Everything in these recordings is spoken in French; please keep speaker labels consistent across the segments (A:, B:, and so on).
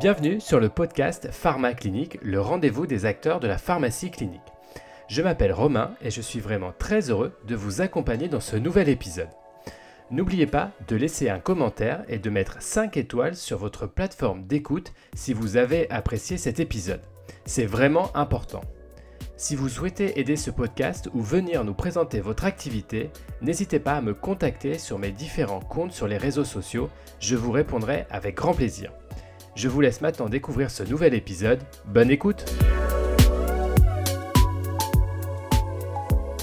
A: Bienvenue sur le podcast Pharma Clinique, le rendez-vous des acteurs de la pharmacie clinique. Je m'appelle Romain et je suis vraiment très heureux de vous accompagner dans ce nouvel épisode. N'oubliez pas de laisser un commentaire et de mettre 5 étoiles sur votre plateforme d'écoute si vous avez apprécié cet épisode. C'est vraiment important. Si vous souhaitez aider ce podcast ou venir nous présenter votre activité, n'hésitez pas à me contacter sur mes différents comptes sur les réseaux sociaux, je vous répondrai avec grand plaisir. Je vous laisse maintenant découvrir ce nouvel épisode. Bonne écoute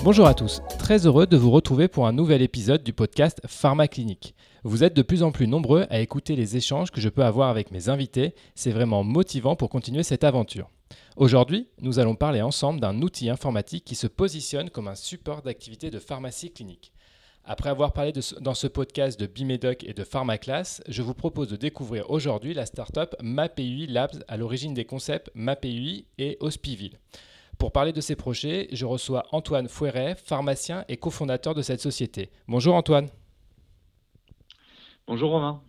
A: Bonjour à tous, très heureux de vous retrouver pour un nouvel épisode du podcast Pharma Clinique. Vous êtes de plus en plus nombreux à écouter les échanges que je peux avoir avec mes invités, c'est vraiment motivant pour continuer cette aventure. Aujourd'hui, nous allons parler ensemble d'un outil informatique qui se positionne comme un support d'activité de pharmacie clinique. Après avoir parlé dans ce podcast de Bimedoc et de PharmaClass, je vous propose de découvrir aujourd'hui la startup MapEui Labs à l'origine des concepts MapEui et Hospiville. Pour parler de ces projets, je reçois Antoine Foueret, pharmacien et cofondateur de cette société. Bonjour Antoine.
B: Bonjour Romain.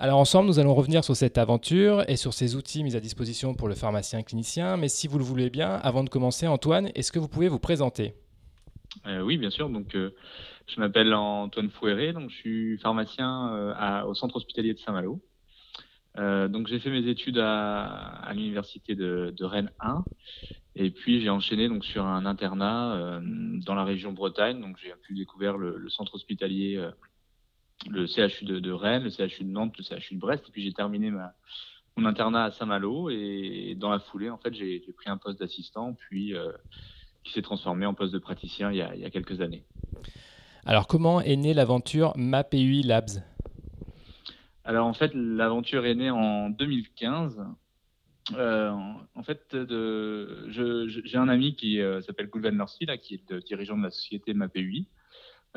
A: Alors ensemble, nous allons revenir sur cette aventure et sur ces outils mis à disposition pour le pharmacien clinicien. Mais si vous le voulez bien, avant de commencer, Antoine, est-ce que vous pouvez vous présenter?
B: Euh, Oui, bien sûr. Donc, euh, je m'appelle Antoine Fouéré, donc je suis pharmacien euh, au centre hospitalier de Saint-Malo. Donc j'ai fait mes études à, l'université de, Rennes 1 et puis j'ai enchaîné donc sur un internat dans la région Bretagne. Donc j'ai pu découvrir le, centre hospitalier, le CHU de, Rennes, le CHU de Nantes, le CHU de Brest. Et puis j'ai terminé ma, mon internat à Saint-Malo et dans la foulée en fait j'ai pris un poste d'assistant puis qui s'est transformé en poste de praticien il y il y a quelques années.
A: Alors, comment est née l'aventure MapEui Labs?
B: Alors, en fait, l'aventure est née en 2015. Euh, en fait, j'ai un ami qui euh, s'appelle Goulven Lorsi, qui est le dirigeant de la société MapEui,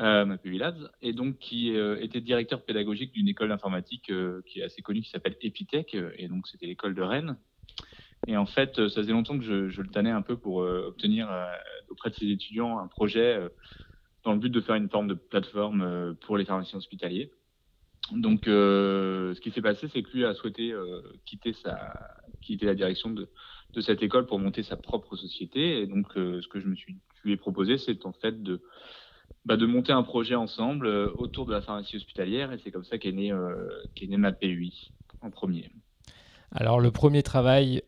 B: euh, et donc qui était directeur pédagogique d'une école d'informatique qui est assez connue, qui s'appelle Epitech, et donc c'était l'école de Rennes. Et en fait, ça faisait longtemps que je, le tannais un peu pour obtenir auprès de ses étudiants un projet dans le but de faire une forme de plateforme euh, pour les pharmaciens hospitaliers. Donc, euh, ce qui s'est passé, c'est que lui a souhaité euh, quitter, la direction de, de, cette école pour monter sa propre société. Et donc, ce que je me suis, lui ai proposé, c'est en fait de, bah, de monter un projet ensemble autour de la pharmacie hospitalière. Et c'est comme ça qu'est né, qu'est né ma PUI en premier.
A: Alors, le premier travail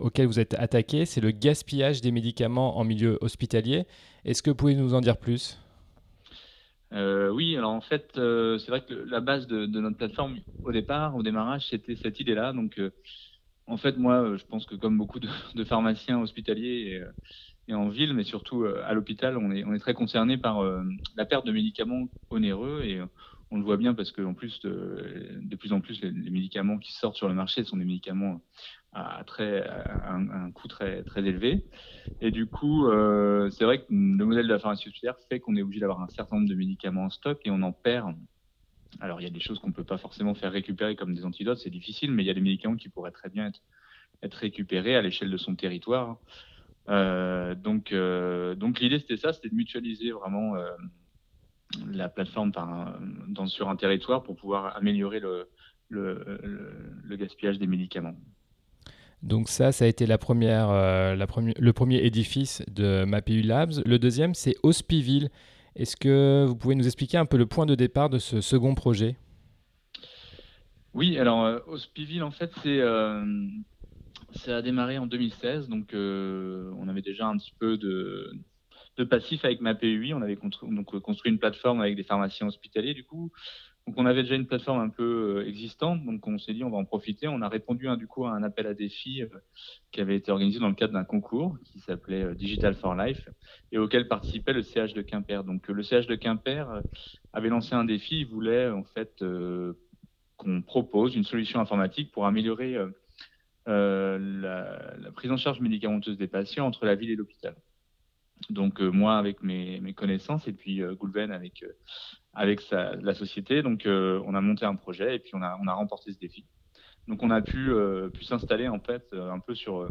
A: auquel vous êtes attaqué, c'est le gaspillage des médicaments en milieu hospitalier. Est-ce que vous pouvez nous en dire plus?
B: Euh, oui, alors en fait, euh, c'est vrai que la base de, notre plateforme au départ, au démarrage, c'était cette idée-là. Donc, euh, en fait, moi, je pense que comme beaucoup de, pharmaciens hospitaliers et, en ville, mais surtout à l'hôpital, on est, très concerné par la perte de médicaments onéreux et on le voit bien parce qu'en plus, de, plus en plus, les, médicaments qui sortent sur le marché sont des médicaments à, un, coût très, élevé. Et du coup, euh, c'est vrai que le modèle de la pharmacie hospitalière fait qu'on est obligé d'avoir un certain nombre de médicaments en stock et on en perd. Alors, il y a des choses qu'on ne peut pas forcément faire récupérer comme des antidotes, c'est difficile, mais il y a des médicaments qui pourraient très bien être récupérés à l'échelle de son territoire. Euh, donc, euh, donc l'idée c'était ça, c'était de mutualiser vraiment euh, la plateforme dans, sur un territoire pour pouvoir améliorer le, le, le gaspillage des médicaments.
A: Donc ça, ça a été la première, euh, la le premier édifice de MapU Labs. Le deuxième, c'est Hospiville. Est-ce que vous pouvez nous expliquer un peu le point de départ de ce second projet?
B: Oui, alors euh, Hospiville, en fait, c'est euh, ça a démarré en 2016. Donc on avait déjà un petit peu de, passif avec MapUI. On avait donc, construit une plateforme avec des pharmaciens hospitaliers, du coup, donc on avait déjà une plateforme un peu euh, existante, donc on s'est dit on va en profiter. On a répondu hein, du coup à un appel à défi euh, qui avait été organisé dans le cadre d'un concours qui s'appelait euh, Digital for Life et auquel participait le CH de Quimper. Donc le CH de Quimper avait lancé un défi, il voulait en fait qu'on propose une solution informatique pour améliorer la, la, prise en charge médicamenteuse des patients entre la ville et l'hôpital. Donc moi avec mes, connaissances et puis Goulven avec avec la société. Donc, euh, on a monté un projet et puis on a, on a remporté ce défi. Donc, on a pu, euh, pu s'installer en fait euh, un peu sur,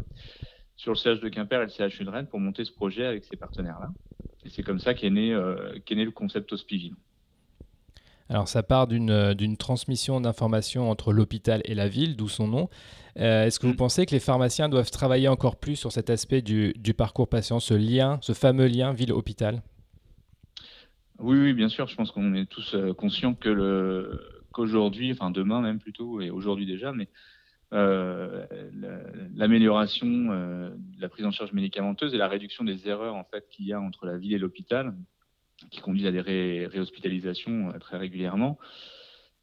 B: sur le CH de Quimper et le CHU de Rennes pour monter ce projet avec ces partenaires-là. Et c'est comme ça qu'est né, qu'est né le concept Hospiville.
A: Alors ça part d'une transmission d'informations entre l'hôpital et la ville, d'où son nom. Est-ce que vous mm. pensez que les pharmaciens doivent travailler encore plus sur cet aspect du, du parcours patient, ce lien, ce fameux lien ville-hôpital?
B: Oui, oui, bien sûr. Je pense qu'on est tous conscients que le, qu'aujourd'hui, enfin demain même plutôt, et aujourd'hui déjà, mais euh, l'amélioration euh, de la prise en charge médicamenteuse et la réduction des erreurs en fait qu'il y a entre la ville et l'hôpital, qui conduisent à des réhospitalisations euh, très régulièrement,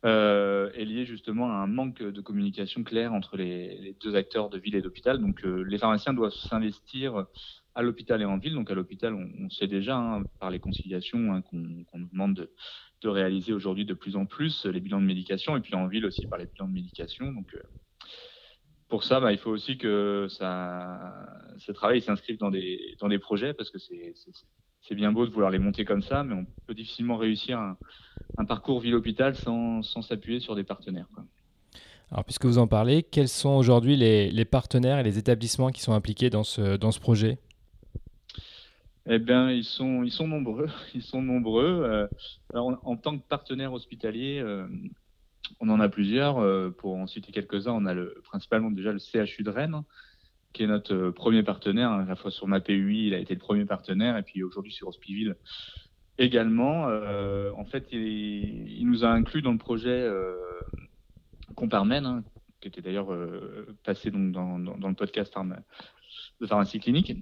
B: est liée justement à un manque de communication claire entre les, deux acteurs de ville et d'hôpital. Donc les pharmaciens doivent s'investir à l'hôpital et en ville. Donc à l'hôpital, on, sait déjà hein, par les conciliations hein, qu'on nous demande de, réaliser aujourd'hui de plus en plus les bilans de médication et puis en ville aussi par les bilans de médication. Donc, euh, pour ça, bah, il faut aussi que ce travail s'inscrive dans des, dans des projets parce que c'est bien beau de vouloir les monter comme ça, mais on peut difficilement réussir un, parcours ville-hôpital sans s'appuyer sur des partenaires.
A: Alors, puisque vous en parlez, quels sont aujourd'hui les, les, partenaires et les établissements qui sont impliqués dans ce, dans ce projet?
B: Eh bien, ils sont, ils sont nombreux. Ils sont nombreux. Euh, alors, en, tant que partenaire hospitalier, euh, on en a plusieurs. Euh, pour en citer quelques-uns, on a le, principalement déjà le CHU de Rennes, qui est notre premier partenaire. À la fois sur ma PUI, il a été le premier partenaire, et puis aujourd'hui sur Hospiville également. en fait, il, nous a inclus dans le projet Comparmen, hein, qui était d'ailleurs passé donc dans, le podcast de pharmacie clinique.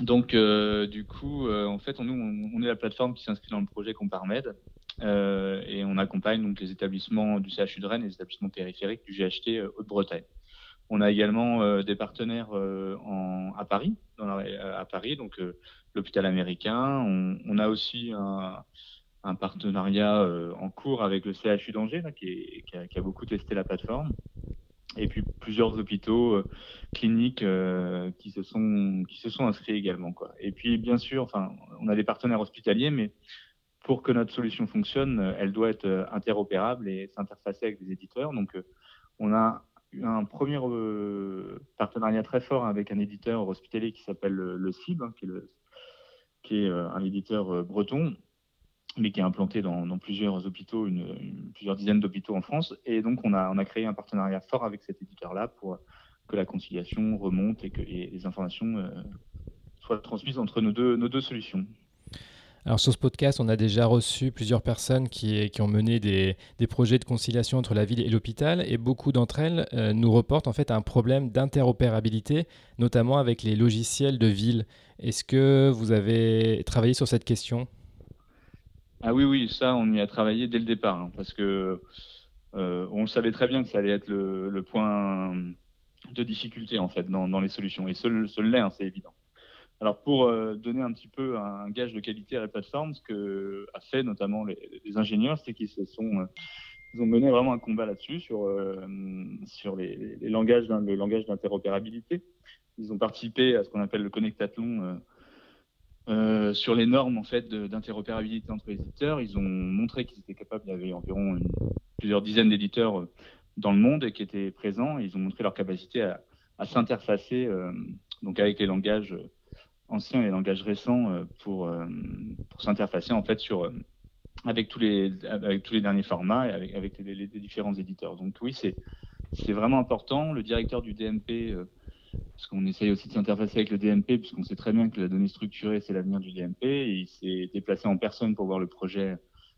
B: Donc, euh, du coup, euh, en fait, on, nous, on, est la plateforme qui s'inscrit dans le projet Comparmed euh, et on accompagne donc les établissements du CHU de Rennes et les établissements périphériques du GHT Haute-Bretagne. On a également des partenaires Paris, dans à Paris, donc l'hôpital américain. On, a aussi un, partenariat en cours avec le CHU d'Angers, qui, a, beaucoup testé la plateforme et puis plusieurs hôpitaux euh, cliniques euh, qui se sont inscrits également. Et puis bien sûr, on a des partenaires hospitaliers, mais pour que notre solution fonctionne, euh, elle doit être interopérable et s'interfacer avec des éditeurs. Donc, on a un premier partenariat très fort avec un éditeur hospitalier qui s'appelle le, CIB, hein, qui est, qui est un éditeur breton, mais qui est implanté dans, plusieurs hôpitaux, une, plusieurs dizaines d'hôpitaux en France. Et donc, on a, on a créé un partenariat fort avec cet éditeur-là pour que la conciliation remonte et que les, informations euh, soient transmises entre nos deux, nos deux solutions.
A: Alors sur ce podcast, on a déjà reçu plusieurs personnes qui, ont mené des, des, projets de conciliation entre la ville et l'hôpital et beaucoup d'entre elles euh, nous reportent en fait un problème d'interopérabilité, notamment avec les logiciels de ville. Est-ce que vous avez travaillé sur cette question?
B: Ah oui, oui, ça, on y a travaillé dès le départ, hein, parce que euh, on savait très bien que ça allait être le, point de difficulté en fait dans, les solutions, et ce, ce l'est, hein, c'est évident. Alors pour euh, donner un petit peu un gage de qualité à la plateforme, ce que a fait notamment les, ingénieurs, c'est qu'ils se sont euh, ils ont mené vraiment un combat là-dessus sur sur les, langages le langage d'interopérabilité. Ils ont participé à ce qu'on appelle le connectathlon euh, sur les normes en fait d'interopérabilité entre les éditeurs, ils ont montré qu'ils étaient capables. Il y avait environ plusieurs dizaines d'éditeurs euh, dans le monde qui étaient présents. ils ont montré leur capacité à, s'interfacer euh, donc avec les langages anciens et langages récents pour, pour s'interfacer en fait sur avec tous les avec tous les derniers formats et avec, les, différents éditeurs. Donc oui, c'est c'est vraiment important. Le directeur du DMP parce qu'on essaye aussi de s'interfacer avec le DMP, puisqu'on sait très bien que la donnée structurée, c'est l'avenir du DMP. il s'est déplacé en personne pour voir le projet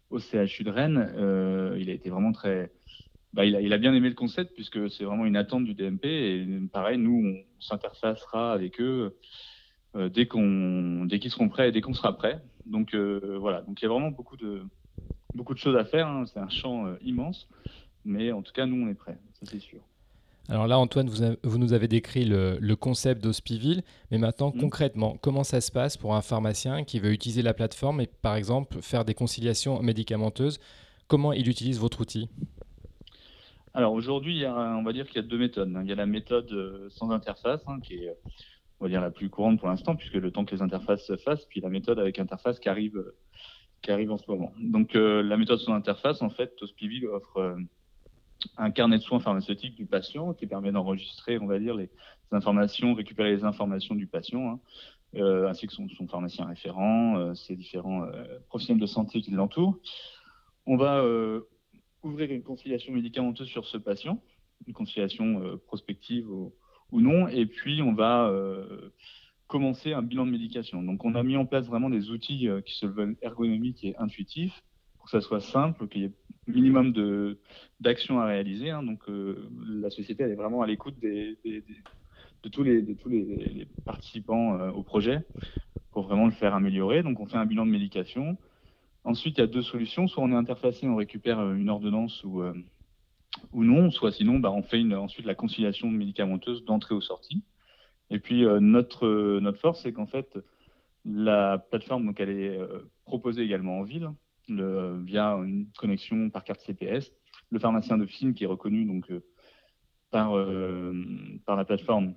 B: au CHU de Rennes. Euh, il a été vraiment très. Bah, il, a, il, a, bien aimé le concept, puisque c'est vraiment une attente du DMP. Et pareil, nous, on s'interfacera avec eux euh, dès qu'on dès qu'ils seront prêts et dès qu'on sera prêt. Donc euh, voilà, donc il y a vraiment beaucoup de, beaucoup de choses à faire. Hein. C'est un champ immense. Mais en tout cas, nous, on est prêts, ça c'est sûr.
A: Alors là, Antoine, vous, nous avez décrit le, concept d'Hospiville, mais maintenant, mmh. concrètement, comment ça se passe pour un pharmacien qui veut utiliser la plateforme et, par exemple, faire des conciliations médicamenteuses? Comment il utilise votre outil?
B: Alors aujourd'hui, on va dire qu'il y a deux méthodes. Il y a la méthode euh, sans interface, hein, qui est, on va dire, la plus courante pour l'instant, puisque le temps que les interfaces se fassent, puis la méthode avec interface qui arrive, qui arrive en ce moment. Donc euh, la méthode sans interface, en fait, Hospiville offre euh, un carnet de soins pharmaceutiques du patient qui permet d'enregistrer, on va dire, les informations, récupérer les informations du patient, hein, euh, ainsi que son, pharmacien référent, euh, ses différents euh, professionnels de santé qui l'entourent. On va ouvrir une conciliation médicamenteuse sur ce patient, une conciliation prospective ou, non, et puis on va commencer un bilan de médication. Donc on a mis en place vraiment des outils qui se veulent ergonomiques et intuitifs pour que ça soit simple, qu'il y ait minimum d'actions à réaliser. Hein. Donc la société elle est vraiment à l'écoute des, de tous les, tous les, participants euh, au projet pour vraiment le faire améliorer. Donc on fait un bilan de médication. Ensuite, il y a deux solutions. Soit on est interfacé, on récupère euh, une ordonnance ou, euh, ou non, soit sinon bah, on fait une, ensuite la conciliation médicamenteuse d'entrée ou sortie. Et puis notre, notre force, c'est qu'en fait, la plateforme, donc, elle est proposée également en ville le, via une connexion par carte CPS. Le pharmacien de film qui est reconnu donc, par, par la plateforme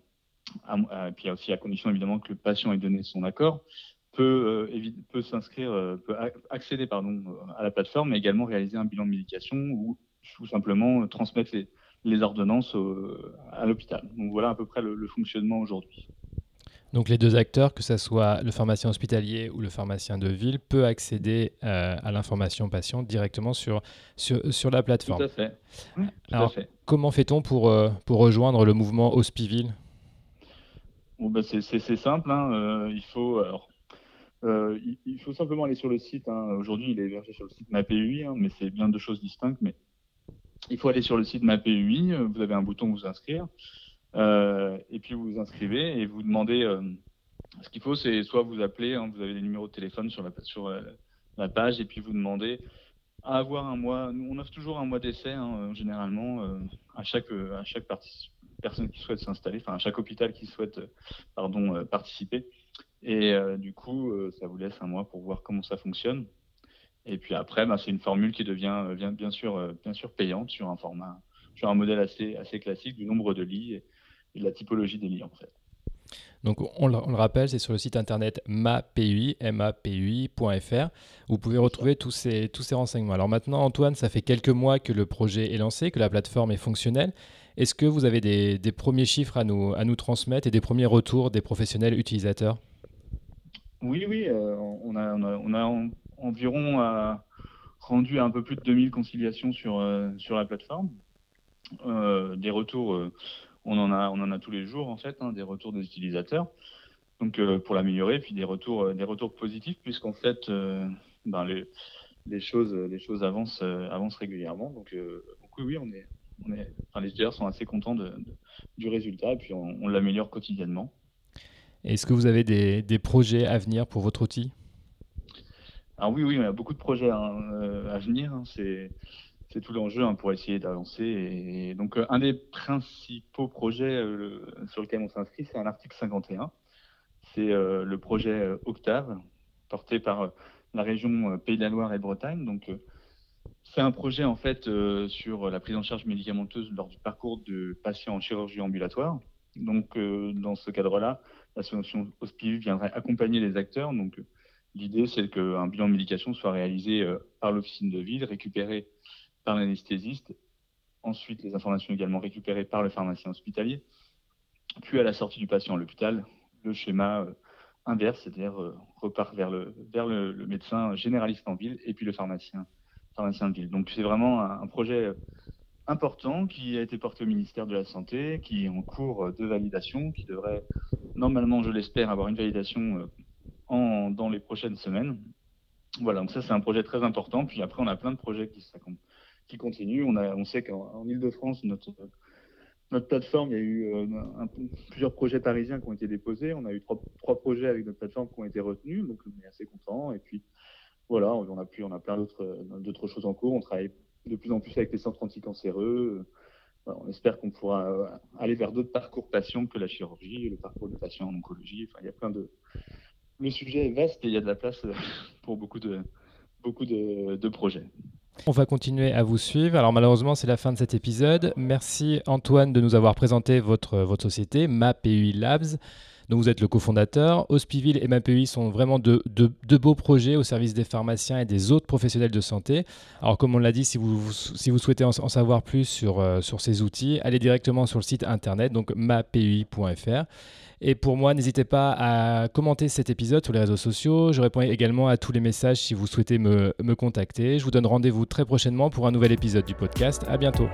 B: et puis aussi à condition évidemment que le patient ait donné son accord, peut, euh, peut s'inscrire, euh, peut accéder pardon, à la plateforme et également réaliser un bilan de médication ou tout simplement transmettre les, ordonnances à l'hôpital. Donc voilà à peu près le, fonctionnement aujourd'hui.
A: Donc les deux acteurs, que ce soit le pharmacien hospitalier ou le pharmacien de ville, peut accéder euh, à l'information patient directement sur, sur, la plateforme.
B: Tout à fait.
A: Alors, comment fait-on pour, pour rejoindre le mouvement Hospiville?
B: Bah, c'est simple. Hein, euh, il, faut, euh, il, faut simplement aller sur le site. Hein. Aujourd'hui, il est hébergé sur le site MAPUI, hein, mais c'est bien deux choses distinctes. Mais il faut aller sur le site MAPUI. Vous avez un bouton vous inscrire. Euh, et puis vous vous inscrivez et vous demandez. ce qu'il faut, c'est soit vous appelez, vous avez des numéros de téléphone sur la, sur la page, et puis vous demandez à avoir un mois. Nous, on offre toujours un mois d'essai, généralement, à chaque, à chaque personnes qui souhaitent s'installer, enfin chaque hôpital qui souhaite pardon, euh, participer. Et euh, du coup, euh, ça vous laisse un mois pour voir comment ça fonctionne. Et puis après, bah, c'est une formule qui devient bien, bien, sûr, bien sûr payante sur un format, sur un modèle assez, assez classique du nombre de lits et, de la typologie des lits en fait.
A: Donc on le, rappelle, c'est sur le site internet mapui, mapui.fr. Vous pouvez retrouver tous ces, tous ces renseignements. Alors maintenant, Antoine, ça fait quelques mois que le projet est lancé, que la plateforme est fonctionnelle. Est-ce que vous avez des, premiers chiffres à nous, à nous transmettre et des premiers retours des professionnels utilisateurs?
B: Oui, oui. Euh, on, a, on, a, environ euh, rendu un peu plus de 2000 conciliations sur, euh, sur la plateforme. des retours, on, en a, on en a tous les jours, en fait, hein, des retours des utilisateurs. Donc, pour l'améliorer, puis des retours, des retours positifs, puisqu'en fait, ben, les, les, choses, les choses avancent, avancent régulièrement. Donc, oui, oui, on est, les utilisateurs sont assez contents du résultat et puis on, l'améliore quotidiennement.
A: Est-ce que vous avez des, projets à venir pour votre outil?
B: Alors oui, oui, on a beaucoup de projets hein, euh, à venir. Hein. c'est tout l'enjeu hein, pour essayer d'avancer. Et, donc, euh, un des principaux projets euh, sur lequel on s'inscrit, c'est un article 51. C'est le projet Octave, porté par la région Pays de la Loire et Bretagne. Donc, c'est un projet en fait sur la prise en charge médicamenteuse lors du parcours de patients en chirurgie ambulatoire. Donc, dans ce cadre-là, la solution viendrait accompagner les acteurs. Donc, l'idée, c'est qu'un bilan de médication soit réalisé euh, par l'officine de ville, récupéré par l'anesthésiste, ensuite les informations également récupérées par le pharmacien hospitalier, puis à la sortie du patient à l'hôpital, le schéma inverse, c'est-à-dire repart vers, le, médecin généraliste en ville et puis le pharmacien pharmacien de ville. Donc c'est vraiment un, projet important qui a été porté au ministère de la Santé, qui est en cours de validation, qui devrait normalement, je l'espère, avoir une validation euh, dans les prochaines semaines. Voilà, donc ça c'est un projet très important. Puis après, on a plein de projets qui, qui continuent. On, a, on sait qu'en Ile-de-France, notre, notre plateforme, il y a eu euh, plusieurs projets parisiens qui ont été déposés. On a eu trois, trois projets avec notre plateforme qui ont été retenus, donc on est assez content. Et puis voilà, on a, on a plein d'autres choses en cours. On travaille de plus en plus avec les centres anticancéreux. on espère qu'on pourra euh, aller vers d'autres parcours patients que la chirurgie, le parcours de patients en oncologie. Enfin, il y a plein de. Le sujet est vaste et il y a de la place euh, pour beaucoup de, beaucoup de, projets.
A: On va continuer à vous suivre. Alors malheureusement, c'est la fin de cet épisode. Merci Antoine de nous avoir présenté votre, votre société, MAPUI Labs. Vous êtes le cofondateur. Hospiville et MAPEI sont vraiment de, beaux projets au service des pharmaciens et des autres professionnels de santé. Alors comme on l'a dit, si vous, souhaitez en, savoir plus sur, euh, sur ces outils, allez directement sur le site internet, donc mapei.fr. Et pour moi, n'hésitez pas à commenter cet épisode sur les réseaux sociaux. Je réponds également à tous les messages si vous souhaitez me, me contacter. Je vous donne rendez-vous très prochainement pour un nouvel épisode du podcast. À bientôt.